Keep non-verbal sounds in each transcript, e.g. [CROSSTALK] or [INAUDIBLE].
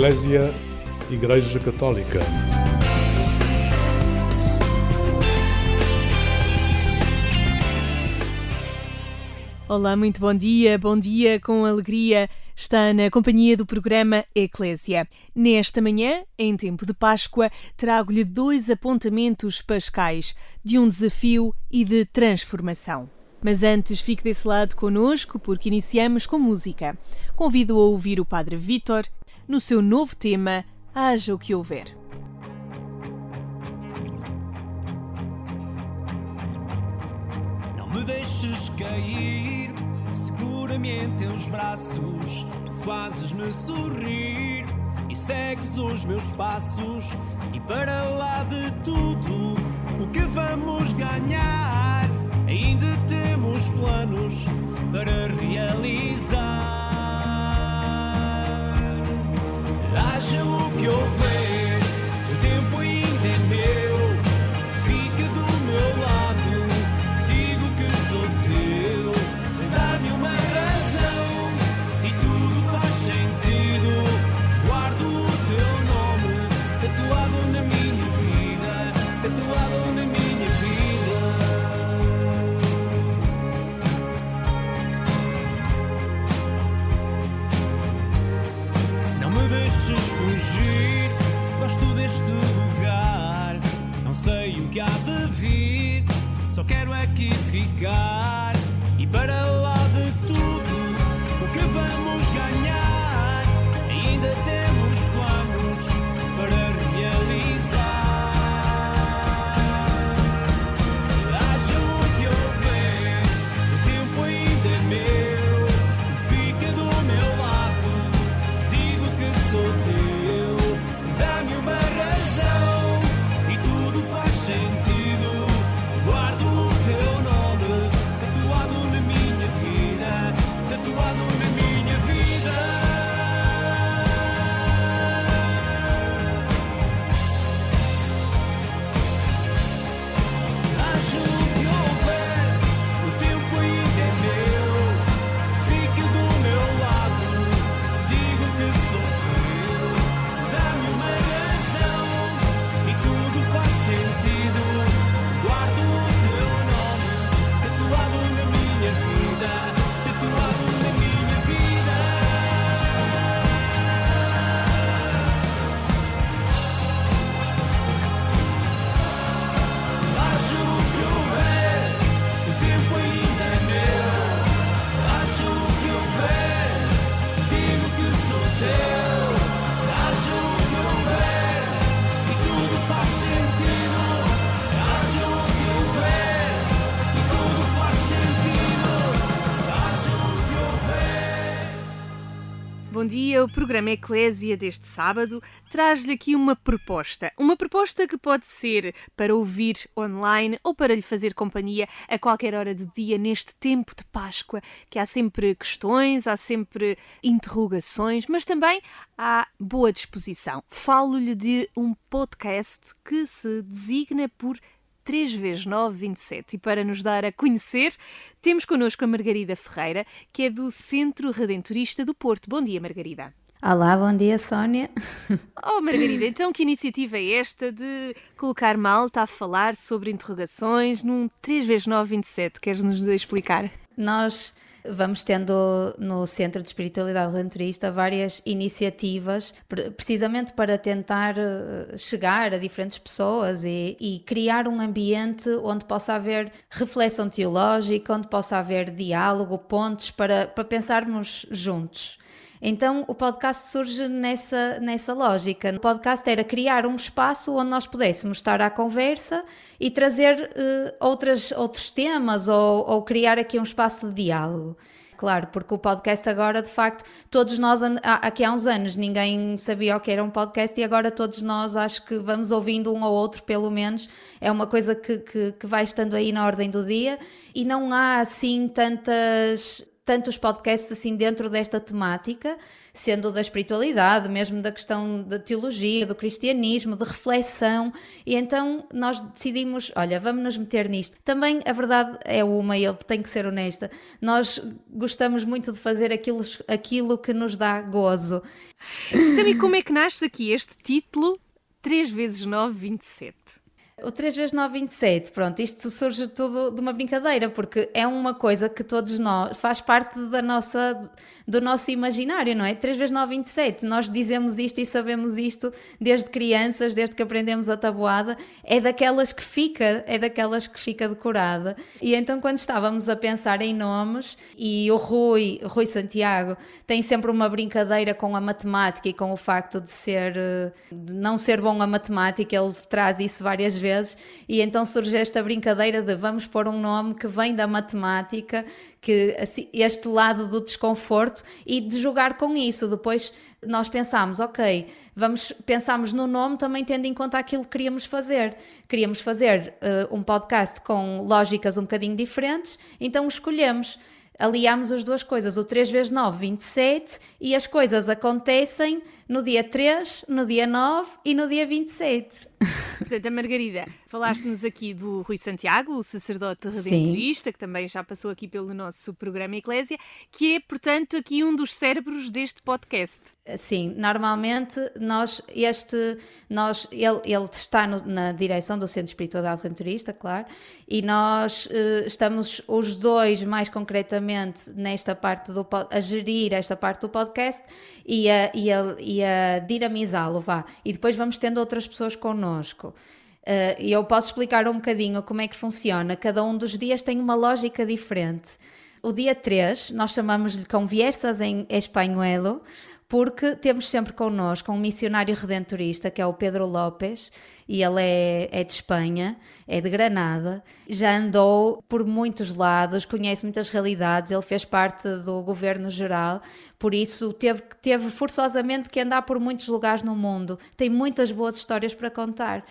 Eclésia Igreja Católica. Olá, muito bom dia, bom dia com alegria. Está na companhia do programa Eclésia. Nesta manhã, em tempo de Páscoa, trago-lhe dois apontamentos pascais de um desafio e de transformação. Mas antes, fique desse lado conosco, porque iniciamos com música. Convido a ouvir o Padre Vítor no seu novo tema Haja o que houver. Não me deixes cair, segura-me em teus braços. Tu fazes-me sorrir e segues os meus passos. E para lá de tudo, o que vamos ganhar? Ainda temos planos para realizar. Haja o que houver, o só quero aqui ficar. E para lá o programa Eclésia deste sábado traz-lhe aqui uma proposta. Uma proposta que pode ser para ouvir online ou para lhe fazer companhia a qualquer hora do dia neste tempo de Páscoa, que há sempre questões, há sempre interrogações, mas também há boa disposição. Falo-lhe de um podcast que se designa por 3 vezes 9, 27. E para nos dar a conhecer, temos connosco a Margarida Ferreira, que é do Centro Redentorista do Porto. Bom dia, Margarida. Olá, bom dia, Sónia. Oh, Margarida, então que iniciativa é esta de colocar malta a falar sobre interrogações num 3 vezes 9, 27? Queres nos explicar? Nós vamos tendo no Centro de Espiritualidade Redentorista várias iniciativas, pre- precisamente para tentar eh, chegar a diferentes pessoas e, e criar um ambiente onde possa haver reflexão teológica, onde possa haver diálogo, pontos para, para pensarmos juntos. Então o podcast surge nessa, nessa lógica. O podcast era criar um espaço onde nós pudéssemos estar à conversa e trazer eh, outras, outros temas ou, ou criar aqui um espaço de diálogo. Claro, porque o podcast agora, de facto, todos nós, aqui há uns anos, ninguém sabia o que era um podcast e agora todos nós acho que vamos ouvindo um ou outro, pelo menos. É uma coisa que, que, que vai estando aí na ordem do dia e não há assim tantas tantos podcasts assim dentro desta temática, sendo da espiritualidade, mesmo da questão da teologia, do cristianismo, de reflexão, e então nós decidimos, olha, vamos nos meter nisto. Também a verdade é uma, e eu tenho que ser honesta, nós gostamos muito de fazer aquilo, aquilo que nos dá gozo. Então, e como é que nasce aqui este título 3 vezes 9, 27? O 3 vezes 9, 27, pronto, isto surge tudo de uma brincadeira, porque é uma coisa que todos nós, faz parte da nossa, do nosso imaginário, não é? 3 vezes 9, 27, nós dizemos isto e sabemos isto desde crianças, desde que aprendemos a tabuada, é daquelas que fica, é daquelas que fica decorada. E então quando estávamos a pensar em nomes, e o Rui, Rui Santiago, tem sempre uma brincadeira com a matemática e com o facto de ser, eh, de não ser bom a matemática, ele traz isso várias vezes, e então surge esta brincadeira de vamos pôr um nome que vem da matemática, que assim, este lado do desconforto e de jogar com isso. Depois nós pensámos, ok, vamos pensamos no nome também tendo em conta aquilo que queríamos fazer. Queríamos fazer uh, um podcast com lógicas um bocadinho diferentes, então escolhemos aliámos as duas coisas, o 3 vezes 9, 27, e as coisas acontecem no dia 3, no dia 9 e no dia 27. Portanto, a Margarida, falaste-nos aqui do Rui Santiago, o sacerdote redentorista, Sim. que também já passou aqui pelo nosso programa Eclésia, que é, portanto, aqui um dos cérebros deste podcast. Sim, normalmente nós, este, nós, ele, ele está no, na direção do Centro Espiritualidade Redentorista, claro, e nós uh, estamos os dois, mais concretamente, nesta parte do a gerir esta parte do podcast e a, e a, e a dinamizá-lo, vá. E depois vamos tendo outras pessoas connosco. Uh, e eu posso explicar um bocadinho como é que funciona. Cada um dos dias tem uma lógica diferente. O dia 3, nós chamamos-lhe Conversas em Espanholo, porque temos sempre connosco um missionário redentorista que é o Pedro Lopes e ele é, é, de Espanha, é de Granada, já andou por muitos lados, conhece muitas realidades, ele fez parte do governo geral, por isso teve, teve forçosamente que andar por muitos lugares no mundo, tem muitas boas histórias para contar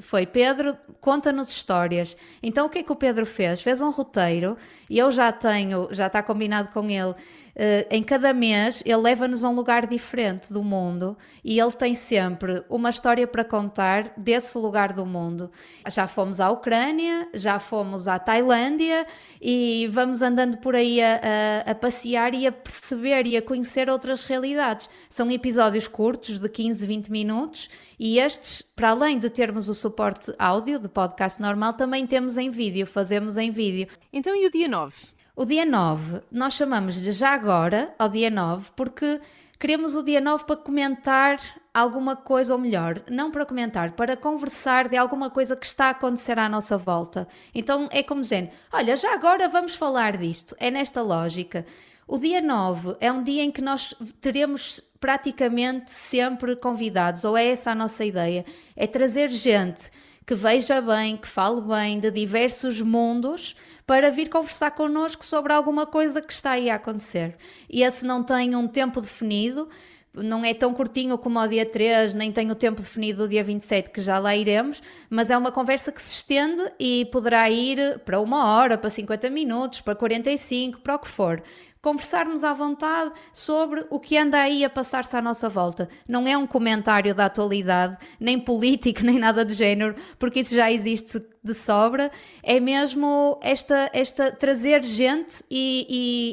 foi Pedro, conta-nos histórias. Então o que é que o Pedro fez? Fez um roteiro e eu já tenho, já está combinado com ele. Uh, em cada mês ele leva-nos a um lugar diferente do mundo e ele tem sempre uma história para contar desse lugar do mundo. Já fomos à Ucrânia, já fomos à Tailândia e vamos andando por aí a, a, a passear e a perceber e a conhecer outras realidades. São episódios curtos de 15, 20 minutos e estes, para além de termos o suporte áudio de podcast normal, também temos em vídeo, fazemos em vídeo. Então e o dia 9? O dia 9, nós chamamos-lhe já agora ao dia 9 porque queremos o dia 9 para comentar alguma coisa, ou melhor, não para comentar, para conversar de alguma coisa que está a acontecer à nossa volta. Então é como dizendo: olha, já agora vamos falar disto. É nesta lógica. O dia 9 é um dia em que nós teremos praticamente sempre convidados, ou é essa a nossa ideia, é trazer gente que veja bem, que fale bem de diversos mundos para vir conversar connosco sobre alguma coisa que está aí a acontecer. E esse não tem um tempo definido, não é tão curtinho como ao dia 3, nem tem o tempo definido do dia 27, que já lá iremos, mas é uma conversa que se estende e poderá ir para uma hora, para 50 minutos, para 45, para o que for conversarmos à vontade sobre o que anda aí a passar-se à nossa volta. Não é um comentário da atualidade, nem político, [LAUGHS] nem nada de género, porque isso já existe de sobra. É mesmo esta, esta trazer gente e,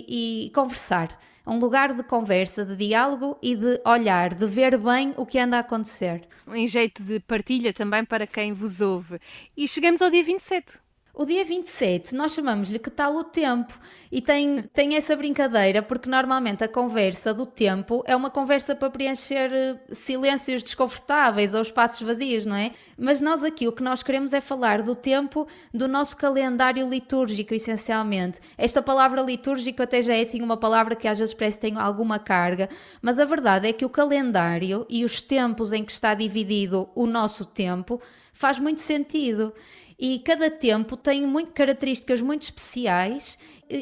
e, e conversar. Um lugar de conversa, de diálogo e de olhar, de ver bem o que anda a acontecer. Em jeito de partilha também para quem vos ouve. E chegamos ao dia 27. O dia 27 nós chamamos-lhe que tal o tempo e tem, tem essa brincadeira porque normalmente a conversa do tempo é uma conversa para preencher eh, silêncios desconfortáveis ou espaços vazios, não é? Mas nós aqui o que nós queremos é falar do tempo do nosso calendário litúrgico, essencialmente. Esta palavra litúrgico até já é assim uma palavra que às vezes parece que tem alguma carga, mas a verdade é que o calendário e os tempos em que está dividido o nosso tempo faz muito sentido e cada tempo tem muito, características muito especiais,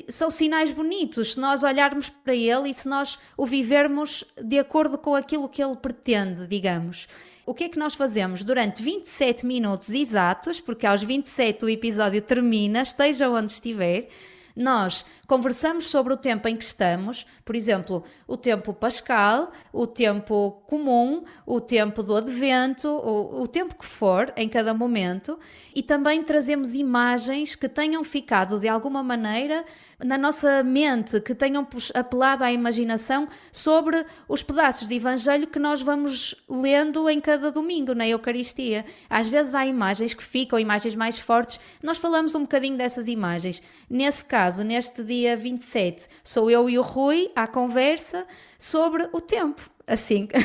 são sinais bonitos se nós olharmos para ele e se nós o vivermos de acordo com aquilo que ele pretende, digamos. O que é que nós fazemos durante 27 minutos exatos, porque aos 27 o episódio termina, esteja onde estiver, Nós conversamos sobre o tempo em que estamos, por exemplo, o tempo pascal, o tempo comum, o tempo do advento, o, o tempo que for em cada momento, e também trazemos imagens que tenham ficado de alguma maneira na nossa mente, que tenham apelado à imaginação sobre os pedaços de Evangelho que nós vamos lendo em cada domingo na Eucaristia. Às vezes há imagens que ficam, imagens mais fortes, nós falamos um bocadinho dessas imagens. Nesse caso, neste dia 27, sou eu e o Rui à conversa sobre o tempo. Assim. [LAUGHS]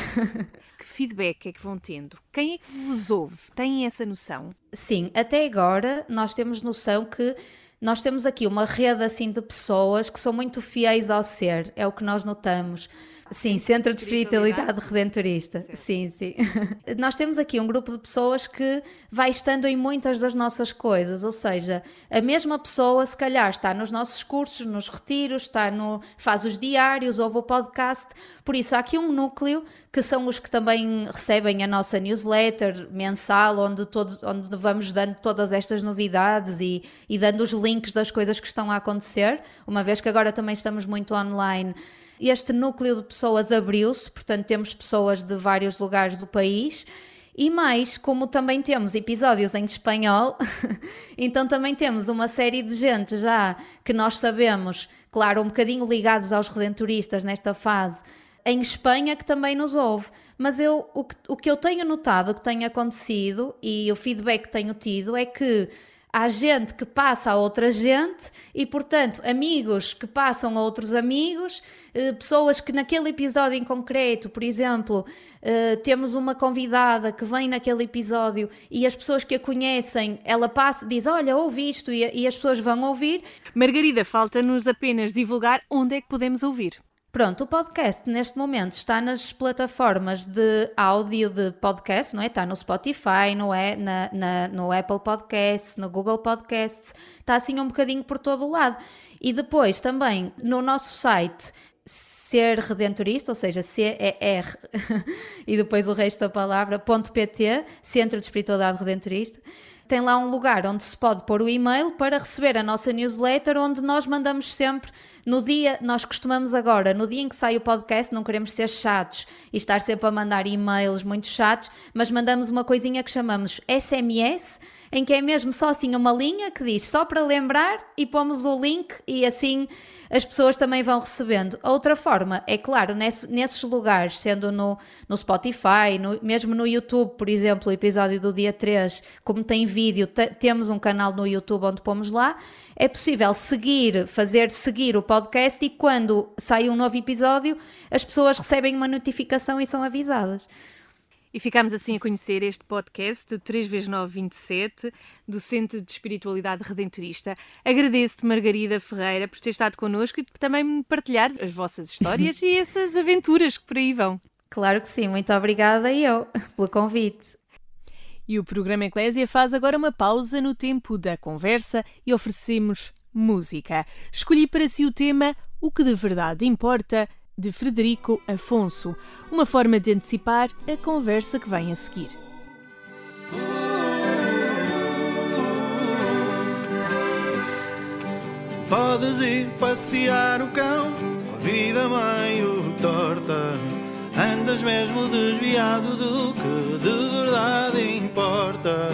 Que feedback é que vão tendo? Quem é que vos ouve? Têm essa noção? Sim, até agora nós temos noção que nós temos aqui uma rede assim de pessoas que são muito fiéis ao ser, é o que nós notamos. Sim, Centro de Espiritualidade Redentorista. Sim, sim. [LAUGHS] Nós temos aqui um grupo de pessoas que vai estando em muitas das nossas coisas, ou seja, a mesma pessoa se calhar está nos nossos cursos, nos retiros, está no faz os diários, ouve o podcast. Por isso há aqui um núcleo que são os que também recebem a nossa newsletter mensal, onde, todos, onde vamos dando todas estas novidades e, e dando os links das coisas que estão a acontecer, uma vez que agora também estamos muito online. Este núcleo de pessoas abriu-se, portanto, temos pessoas de vários lugares do país. E mais, como também temos episódios em espanhol, [LAUGHS] então também temos uma série de gente já que nós sabemos, claro, um bocadinho ligados aos redentoristas nesta fase, em Espanha que também nos ouve. Mas eu, o, que, o que eu tenho notado, o que tem acontecido e o feedback que tenho tido é que há gente que passa a outra gente e, portanto, amigos que passam a outros amigos, eh, pessoas que naquele episódio em concreto, por exemplo, eh, temos uma convidada que vem naquele episódio e as pessoas que a conhecem, ela passa, diz: Olha, ouvi isto, e, e as pessoas vão ouvir. Margarida, falta-nos apenas divulgar onde é que podemos ouvir. Pronto, o podcast neste momento está nas plataformas de áudio de podcast, não é? Está no Spotify, no, é, na, na- no Apple Podcasts, no Google Podcasts, está assim um bocadinho por todo o lado. E depois também no nosso site ser redentorista, ou seja, C-E-R [LAUGHS] e depois o resto da palavra, ponto .pt, Centro de Espiritualidade Redentorista, tem lá um lugar onde se pode pôr o e-mail para receber a nossa newsletter, onde nós mandamos sempre no dia, nós costumamos agora, no dia em que sai o podcast, não queremos ser chatos e estar sempre a mandar e-mails muito chatos, mas mandamos uma coisinha que chamamos SMS, em que é mesmo só assim uma linha que diz só para lembrar e pomos o link e assim as pessoas também vão recebendo. Outra forma, é claro, nesse- nesses lugares, sendo no, no Spotify, no- mesmo no YouTube, por exemplo, o episódio do dia 3, como tem vídeo, te- temos um canal no YouTube onde pomos lá, é possível seguir, fazer seguir o podcast e quando sai um novo episódio, as pessoas recebem uma notificação e são avisadas. E ficamos assim a conhecer este podcast, o 3x927, do Centro de Espiritualidade Redentorista. Agradeço-te, Margarida Ferreira, por ter estado connosco e também me partilhar as vossas histórias [LAUGHS] e essas aventuras que por aí vão. Claro que sim, muito obrigada e eu [LAUGHS] pelo convite. E o programa Eclésia faz agora uma pausa no tempo da conversa e oferecemos música. Escolhi para si o tema O que de verdade importa, de Frederico Afonso, uma forma de antecipar a conversa que vem a seguir. Podes ir passear o cão a vida meio torta. Andas mesmo desviado do que de verdade importa.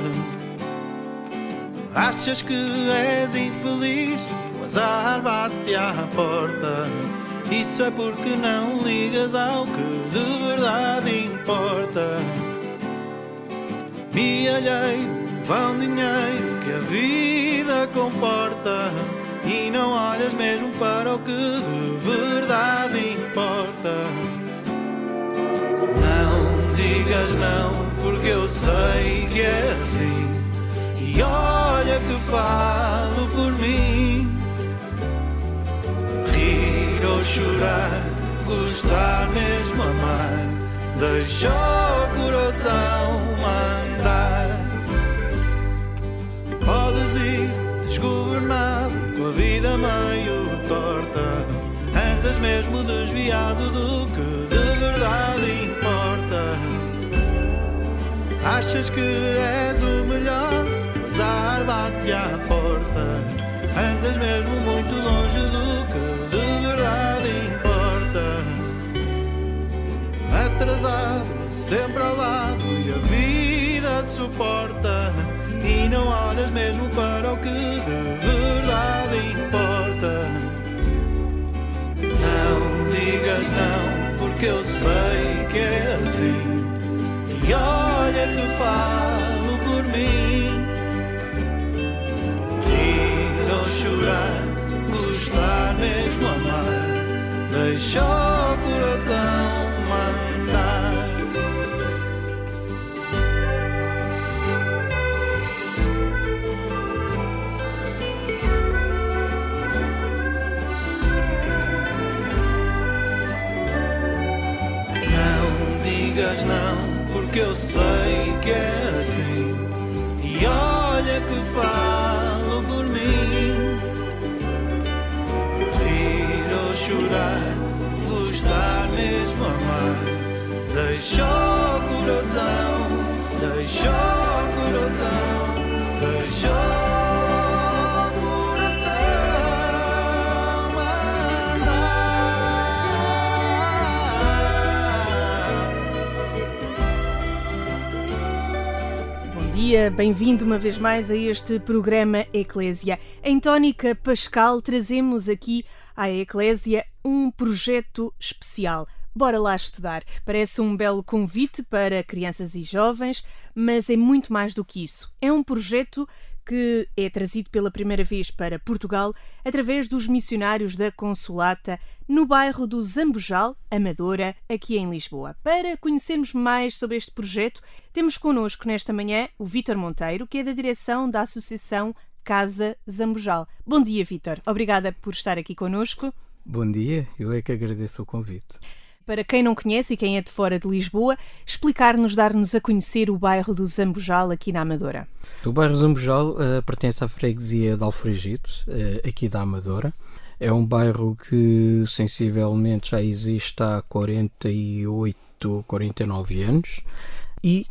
Achas que és infeliz, o azar bate à porta. Isso é porque não ligas ao que de verdade importa. Milheiro, vão dinheiro que a vida comporta E não olhas mesmo para o que de verdade importa digas não, porque eu sei que é assim. E olha que falo por mim. Rir ou chorar, gostar mesmo amar. Deixa o coração mandar. Podes ir desgovernado com a vida meio torta. Andas mesmo desviado do que Achas que és o melhor, o azar bate à porta Andas mesmo muito longe do que de verdade importa. Atrasado, sempre ao lado e a vida suporta. E não olhas mesmo para o que de dia, bem-vindo uma vez mais a este programa Eclésia. Em Tónica Pascal trazemos aqui à Eclésia um projeto especial. Bora lá estudar. Parece um belo convite para crianças e jovens, mas é muito mais do que isso. É um projeto que é trazido pela primeira vez para Portugal através dos missionários da Consolata no bairro do Zambujal, Amadora, aqui em Lisboa. Para conhecermos mais sobre este projeto, temos connosco nesta manhã o Vítor Monteiro, que é da direção da Associação Casa Zambujal. Bom dia, Vítor. Obrigada por estar aqui connosco. Bom dia, eu é que agradeço o convite. Para quem não conhece e quem é de fora de Lisboa, explicar-nos, dar-nos a conhecer o bairro do Zambujal aqui na Amadora. O bairro Zambujal eh, pertence à freguesia de Alfragide, eh, aqui da Amadora. É um bairro que sensivelmente já existe há 48, 49 anos e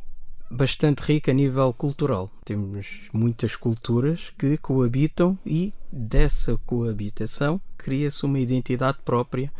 bastante rico a nível cultural. Temos muitas culturas que coabitam e dessa coabitação cria-se uma identidade própria,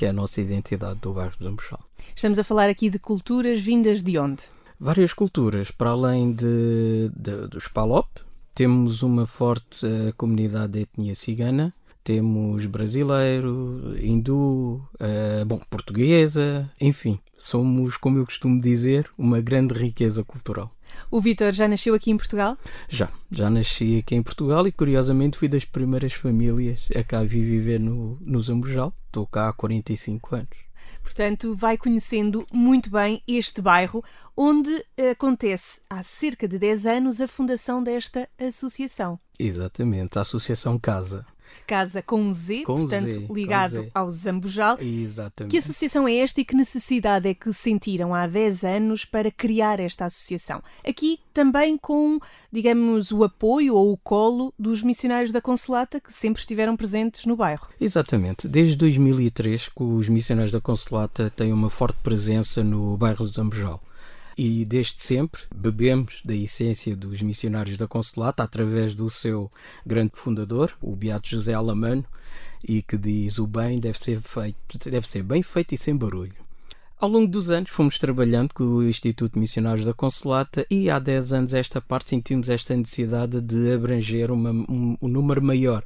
que é a nossa identidade do bairro de Zambujal. Estamos a falar aqui de culturas vindas de onde? Várias culturas, para além de, de- dos Palop, temos uma forte eh, comunidade de etnia cigana, temos brasileiro, hindu, eh, bom, portuguesa, enfim, somos, como eu costumo dizer, uma grande riqueza cultural. O Vítor já nasceu aqui em Portugal? Já, já nasci aqui em Portugal e curiosamente fui das primeiras famílias a cá vir viver no, no Zambujal. Estou cá há 45 anos. Portanto, vai conhecendo muito bem este bairro, onde acontece há cerca de 10 anos a fundação desta associação. Exatamente, a Associação Casa. Casa com Z, Com portanto, Z, ligado Z. ao Zambujal. Exatamente. Que associação é esta e que necessidade é que sentiram há 10 anos para criar esta associação? Aqui também com, digamos, o apoio ou o colo dos missionários da Consolata que sempre estiveram presentes no bairro. Exatamente. Desde 2003 que os missionários da Consolata têm uma forte presença no bairro de Zambujal. E desde sempre bebemos da essência dos missionários da Consolata através do seu grande fundador, o Beato José Alamano, e que diz o bem deve ser feito, deve ser bem feito e sem barulho. Ao longo dos anos fomos trabalhando com o Instituto Missionários da Consolata e há 10 anos esta parte sentimos esta necessidade de abranger uma- um, um número maior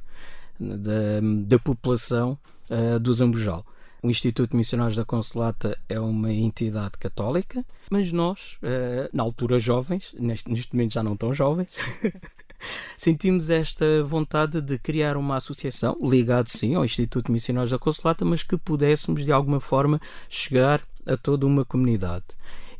da, da população ah, do Zambujal. O Instituto de Missionários da Consolata é uma entidade católica, mas nós, ah, na altura jovens, neste, neste momento já não tão jovens, [LAUGHS] sentimos esta vontade de criar uma associação, ligado sim ao Instituto de Missionários da Consolata, mas que pudéssemos de alguma forma chegar a toda uma comunidade.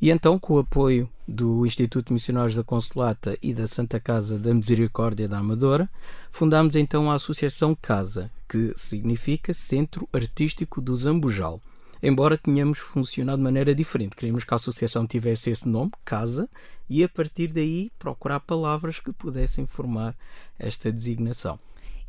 E então, com o apoio do Instituto de Missionários da Consolata e da Santa Casa da Misericórdia da Amadora, fundámos então a Associação Casa, que significa Centro Artístico do Zambujal. Embora tenhamos funcionado de maneira diferente, queríamos que a associação tivesse esse nome, Casa, e a partir daí procurar palavras que pudessem formar esta designação.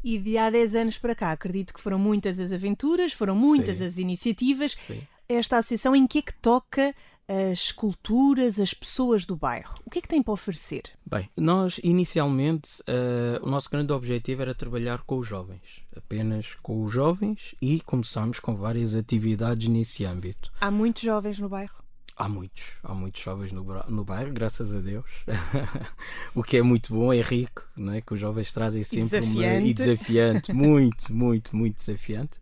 E de há 10 anos para cá, acredito que foram muitas as aventuras, foram muitas Sim. as iniciativas. Sim. Esta associação em que é que toca as culturas, as pessoas do bairro? O que é que tem para oferecer? Bem, nós inicialmente eh, o nosso grande objetivo era trabalhar com os jovens, apenas com os jovens e começámos com várias atividades nesse âmbito. Há muitos jovens no bairro? Há muitos, há muitos jovens no, no bairro, graças a Deus. [LAUGHS] o que é muito bom, é rico, não é? Que os jovens trazem sempre uma. desafiante. E desafiante, muito, muito, muito desafiante.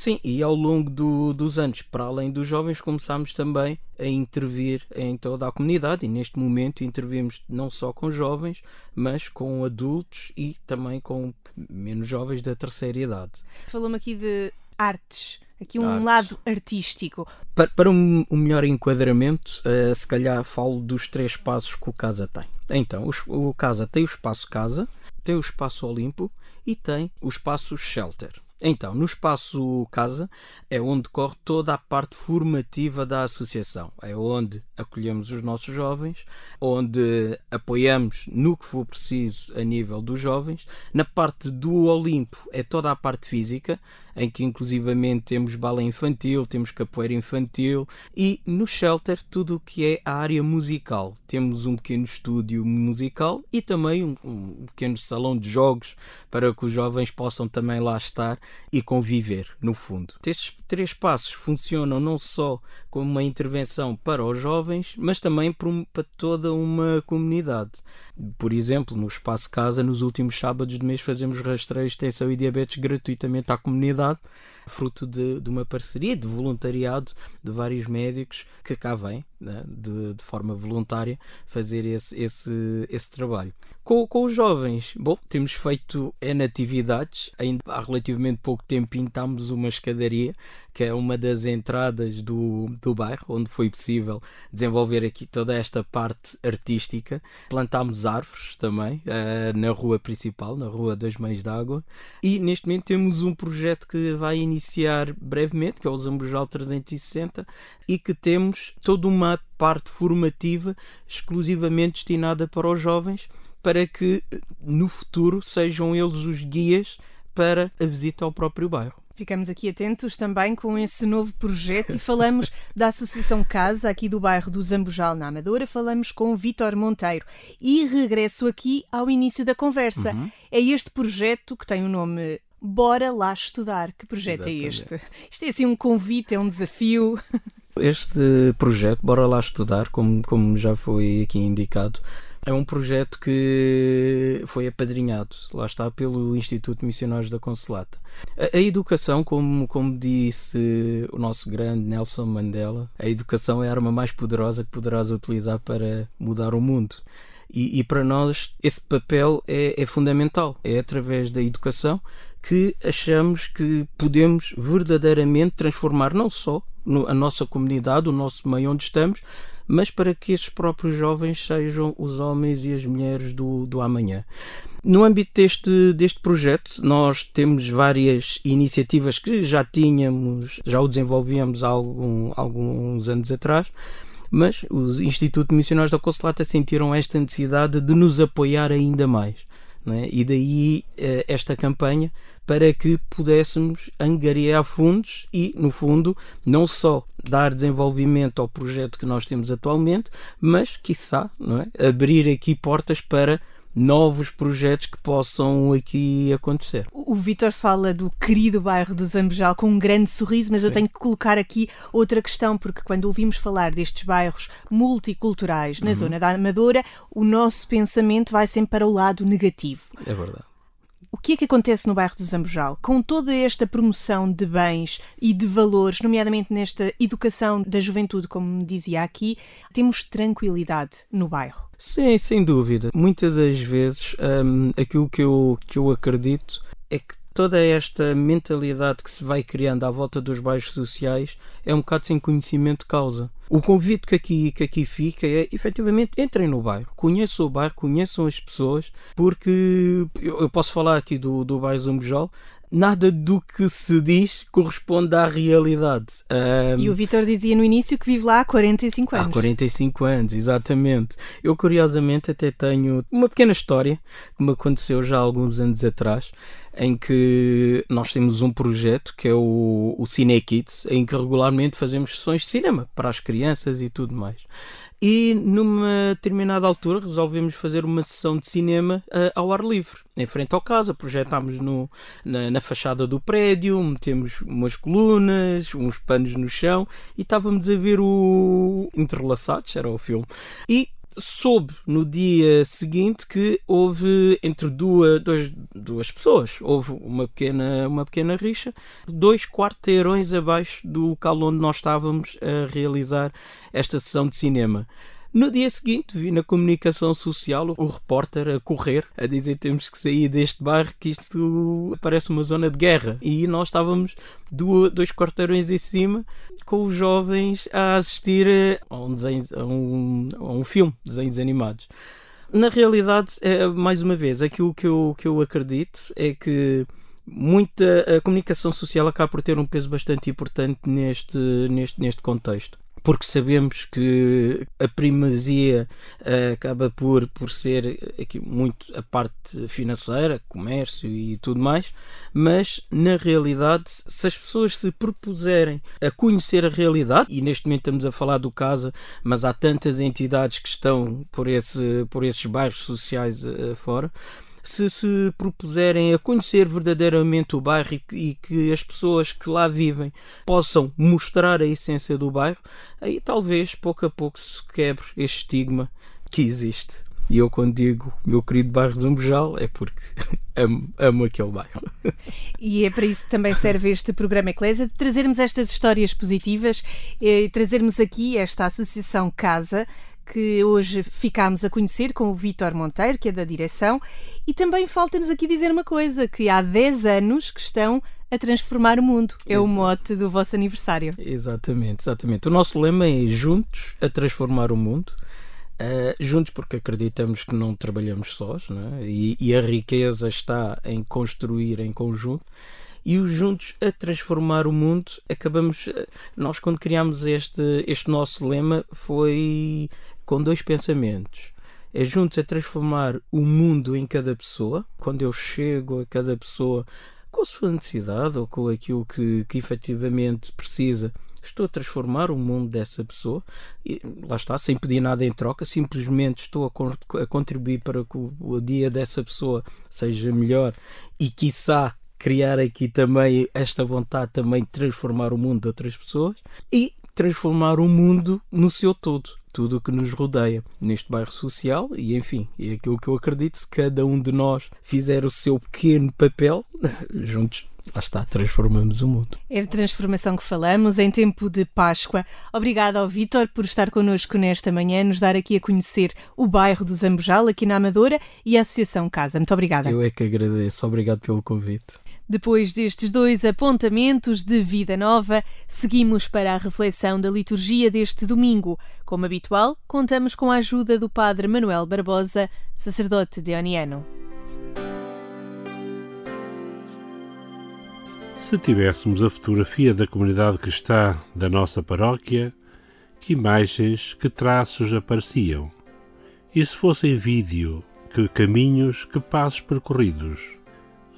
Sim, e ao longo do- dos anos, para além dos jovens, começámos também a intervir em toda a comunidade e neste momento intervimos não só com jovens, mas com adultos e também com menos jovens da terceira idade. Falou-me aqui de artes, aqui um Artes. lado artístico. Para, para um, um melhor enquadramento, eh, se calhar falo dos três passos que o Casa tem. Então, os- o Casa tem o espaço Casa, tem o espaço Olimpo e tem o espaço Shelter. Então, no espaço Casa é onde decorre toda a parte formativa da associação. É onde acolhemos os nossos jovens, onde apoiamos no que for preciso a nível dos jovens. Na parte do Olimpo é toda a parte física, em que inclusivamente temos balé infantil, temos capoeira infantil e no Shelter tudo o que é a área musical. Temos um pequeno estúdio musical e também um, um pequeno salão de jogos para que os jovens possam também lá estar e conviver, no fundo. Estes três passos funcionam não só como uma intervenção para os jovens, mas também para toda uma comunidade. Por exemplo, no Espaço Casa, nos últimos sábados de mês, fazemos rastreios de tensão e diabetes gratuitamente à comunidade, fruto de, de uma parceria de voluntariado de vários médicos que cá vêm, né, de, de forma voluntária, fazer esse, esse, esse trabalho. Com, com os jovens, bom, temos feito N atividades, ainda há relativamente pouco tempo pintámos uma escadaria, que é uma das entradas do, do bairro, onde foi possível desenvolver aqui toda esta parte artística. Plantámos árvores também eh, na rua principal, na Rua das Mães d'Água, e neste momento temos um projeto que vai iniciar brevemente, que é o Zambujal 360, e que temos toda uma parte formativa exclusivamente destinada para os jovens, para que eh, no futuro sejam eles os guias para a visita ao próprio bairro. Ficamos aqui atentos também com esse novo projeto e falamos da Associação Casa, aqui do bairro do Zambujal, na Amadora. Falamos com o Vítor Monteiro. E regresso aqui ao início da conversa. É este projeto que tem o nome Bora Lá Estudar. Que projeto é este? Isto é assim um convite, é um desafio. [LAUGHS] Este projeto, Bora Lá Estudar, como, como já foi aqui indicado, é um projeto que foi apadrinhado, lá está, pelo Instituto Missionários da Consolata. A, a educação, como, como disse o nosso grande Nelson Mandela, a educação é a arma mais poderosa que poderás utilizar para mudar o mundo. E, e para nós esse papel é, é fundamental. É através da educação que achamos que podemos verdadeiramente transformar não só a nossa comunidade, o nosso meio onde estamos, mas para que estes próprios jovens sejam os homens e as mulheres do, do amanhã. No âmbito deste, deste projeto, nós temos várias iniciativas que já tínhamos, já o desenvolvíamos há algum- alguns anos atrás, mas os Instituto de Missionários da Consolata sentiram esta necessidade de nos apoiar ainda mais. é? E daí eh, esta campanha para que pudéssemos angariar fundos e, no fundo, não só dar desenvolvimento ao projeto que nós temos atualmente, mas, quiçá, não é? abrir aqui portas para novos projetos que possam aqui acontecer. O Vítor fala do querido bairro do Zambujal com um grande sorriso, mas eu tenho que colocar aqui outra questão, porque quando ouvimos falar destes bairros multiculturais na zona da Amadora, o nosso pensamento vai sempre para o lado negativo. É verdade. O que é que acontece no bairro do Zambujal? Com toda esta promoção de bens e de valores, nomeadamente nesta educação da juventude, como dizia aqui, temos tranquilidade no bairro. Sim, sem dúvida. Muitas das vezes hum, aquilo que eu, que eu acredito é que toda esta mentalidade que se vai criando à volta dos bairros sociais é um bocado sem conhecimento de causa. O convite que aqui, que aqui fica é efetivamente entrem no bairro, conheçam o bairro, conheçam as pessoas, porque eu, eu posso falar aqui do, do bairro Zambujal, nada do que se diz corresponde à realidade. Hum, E o Vítor dizia no início que vive lá há 45 Há anos. 45 anos, exatamente. Eu, curiosamente, até tenho uma pequena história que me aconteceu já há alguns anos atrás, em que nós temos um projeto que é o, o Cine Kids, em que regularmente fazemos sessões de cinema para as crianças e tudo mais. E numa determinada altura resolvemos fazer uma sessão de cinema uh, ao ar livre, em frente ao casa. Projetámos no, na, na, fachada do prédio, metemos umas colunas, uns panos no chão e estávamos a ver o Entrelaçados, era o filme. E soube no dia seguinte que houve entre duas, duas pessoas, houve uma pequena, uma pequena rixa, dois quarteirões abaixo do local onde nós estávamos a realizar esta sessão de cinema. No dia seguinte, vi na comunicação social o repórter a correr, a dizer temos que sair deste bairro, que isto parece uma zona de guerra. E nós estávamos dois quarteirões em cima, com os jovens a assistir a um, desenho, a um, a um filme, desenhos animados. Na realidade, é, mais uma vez, aquilo que eu, que eu acredito é que muita a comunicação social acaba por ter um peso bastante importante neste, neste, neste contexto porque sabemos que a primazia uh, acaba por, por ser aqui muito a parte financeira, comércio e tudo mais, mas na realidade, se as pessoas se propuserem a conhecer a realidade, e neste momento estamos a falar do Casa, mas há tantas entidades que estão por, esse, por esses bairros sociais uh, fora se se propuserem a conhecer verdadeiramente o bairro e que, e que, as pessoas que lá vivem possam mostrar a essência do bairro, aí talvez pouco a pouco se quebre este estigma que existe. E eu, quando digo meu querido bairro de Zambojal, é porque [LAUGHS] amo, amo aquele bairro. E é para isso que também serve este programa Eclésia, de trazermos estas histórias positivas e trazermos aqui esta Associação Casa, que hoje ficámos a conhecer com o Vítor Monteiro, que é da direção, e também falta-nos aqui dizer uma coisa, que há 10 anos que estão a transformar o mundo. É Exato. o mote do vosso aniversário. Exatamente, exatamente. O nosso lema é juntos a transformar o mundo. Uh, juntos porque acreditamos que não trabalhamos sós é? e, e a riqueza está em construir em conjunto e os juntos a transformar o mundo acabamos eh, nós quando criámos este este nosso lema foi com dois pensamentos. É juntos a transformar o mundo em cada pessoa, quando eu chego a cada pessoa com a sua necessidade ou com aquilo que, que efetivamente precisa, estou a transformar o mundo dessa pessoa. E lá está, sem pedir nada em troca, simplesmente estou a, contribuir para que o, o, dia dessa pessoa seja melhor e, quiçá, criar aqui também esta vontade também de transformar o mundo de outras pessoas e transformar o mundo no seu todo tudo o que nos rodeia neste bairro social e enfim, é aquilo que eu acredito, se cada um de nós fizer o seu pequeno papel, [LAUGHS] juntos lá está, transformamos o mundo. É de transformação que falamos em tempo de Páscoa. Obrigada ao Vítor por estar connosco nesta manhã, nos dar aqui a conhecer o bairro do Zambojal, aqui na Amadora, e a Associação Casa. Muito obrigada. Eu é que agradeço. Obrigado pelo convite. Depois destes dois apontamentos de vida nova, seguimos para a reflexão da liturgia deste domingo. Como habitual, contamos com a ajuda do Padre Manuel Barbosa, sacerdote deoniano. Se tivéssemos a fotografia da comunidade cristã da nossa paróquia, que imagens, que traços apareciam? E se fossem vídeo, que caminhos, que passos percorridos?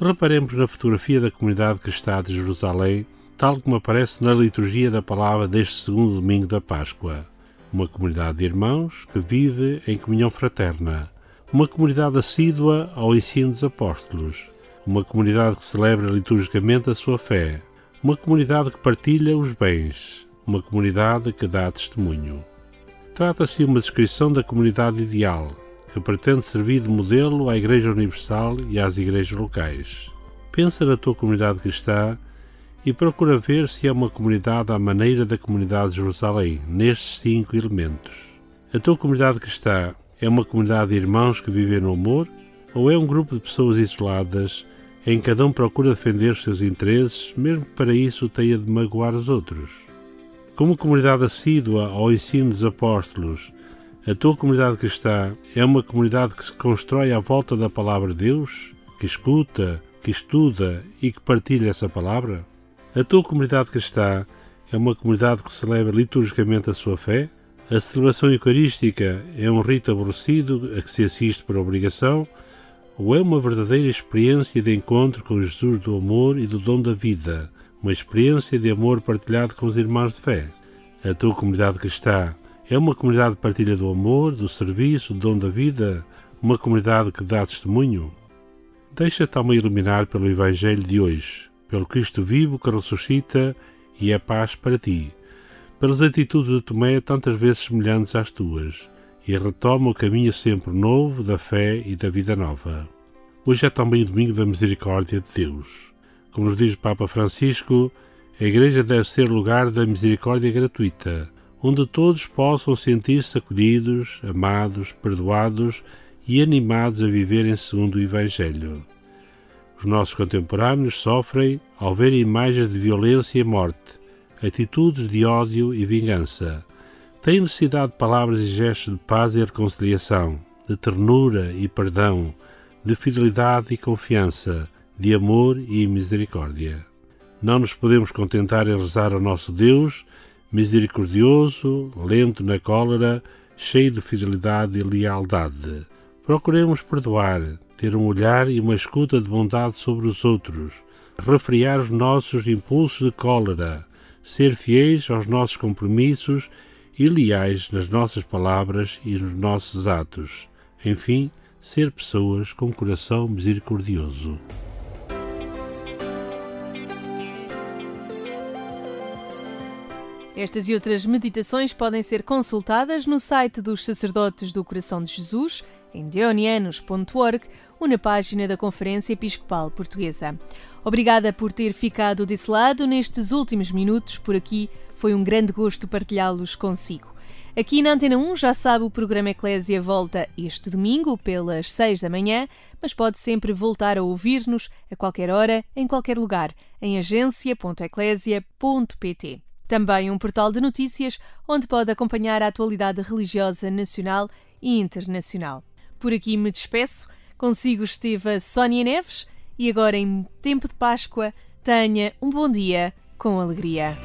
Reparemos na fotografia da comunidade cristã de Jerusalém, tal como aparece na liturgia da palavra deste segundo domingo da Páscoa. Uma comunidade de irmãos que vive em comunhão fraterna, uma comunidade assídua ao ensino dos apóstolos, uma comunidade que celebra liturgicamente a sua fé, uma comunidade que partilha os bens, uma comunidade que dá testemunho. Trata-se de uma descrição da comunidade ideal, que pretende servir de modelo à Igreja Universal e às igrejas locais. Pensa na tua comunidade cristã e procura ver se é uma comunidade à maneira da comunidade de Jerusalém, nestes cinco elementos. A tua comunidade cristã é uma comunidade de irmãos que vivem no amor ou é um grupo de pessoas isoladas em que cada um procura defender os seus interesses, mesmo que para isso tenha de magoar os outros? Como comunidade assídua ao ensino dos apóstolos a tua comunidade cristã é uma comunidade que se constrói à volta da palavra de Deus, que escuta, que estuda e que partilha essa palavra? A tua comunidade cristã é uma comunidade que celebra liturgicamente a sua fé? A celebração eucarística é um rito aborrecido a que se assiste por obrigação? Ou é uma verdadeira experiência de encontro com Jesus do amor e do dom da vida, uma experiência de amor partilhado com os irmãos de fé? A tua comunidade cristã é uma comunidade de partilha do amor, do serviço, do dom da vida, uma comunidade que dá testemunho? Deixa-te também iluminar pelo Evangelho de hoje, pelo Cristo vivo que ressuscita e é paz para ti, pelas atitudes de Tomé tantas vezes semelhantes às tuas, e retoma o caminho sempre novo da fé e da vida nova. Hoje é também o domingo da misericórdia de Deus. Como nos diz o Papa Francisco, a Igreja deve ser lugar da misericórdia gratuita, onde todos possam sentir-se acolhidos, amados, perdoados e animados a viverem segundo o Evangelho. Os nossos contemporâneos sofrem ao ver imagens de violência e morte, atitudes de ódio e vingança. Têm necessidade de palavras e gestos de paz e reconciliação, de ternura e perdão, de fidelidade e confiança, de amor e misericórdia. Não nos podemos contentar em rezar ao nosso Deus, misericordioso, lento na cólera, cheio de fidelidade e lealdade. Procuremos perdoar, ter um olhar e uma escuta de bondade sobre os outros, refriar os nossos impulsos de cólera, ser fiéis aos nossos compromissos e leais nas nossas palavras e nos nossos atos. Enfim, ser pessoas com coração misericordioso. Estas e outras meditações podem ser consultadas no site dos Sacerdotes do Coração de Jesus, em deonianos.org ou na página da Conferência Episcopal Portuguesa. Obrigada por ter ficado desse lado nestes últimos minutos. Por aqui foi um grande gosto partilhá-los consigo. Aqui na Antena 1 já sabe o programa Eclésia volta este domingo pelas 6 da manhã, mas pode sempre voltar a ouvir-nos a qualquer hora, em qualquer lugar, em agência.eclésia.pt. Também um portal de notícias onde pode acompanhar a atualidade religiosa nacional e internacional. Por aqui me despeço, consigo esteve a Sónia Neves e agora em tempo de Páscoa tenha um bom dia com alegria.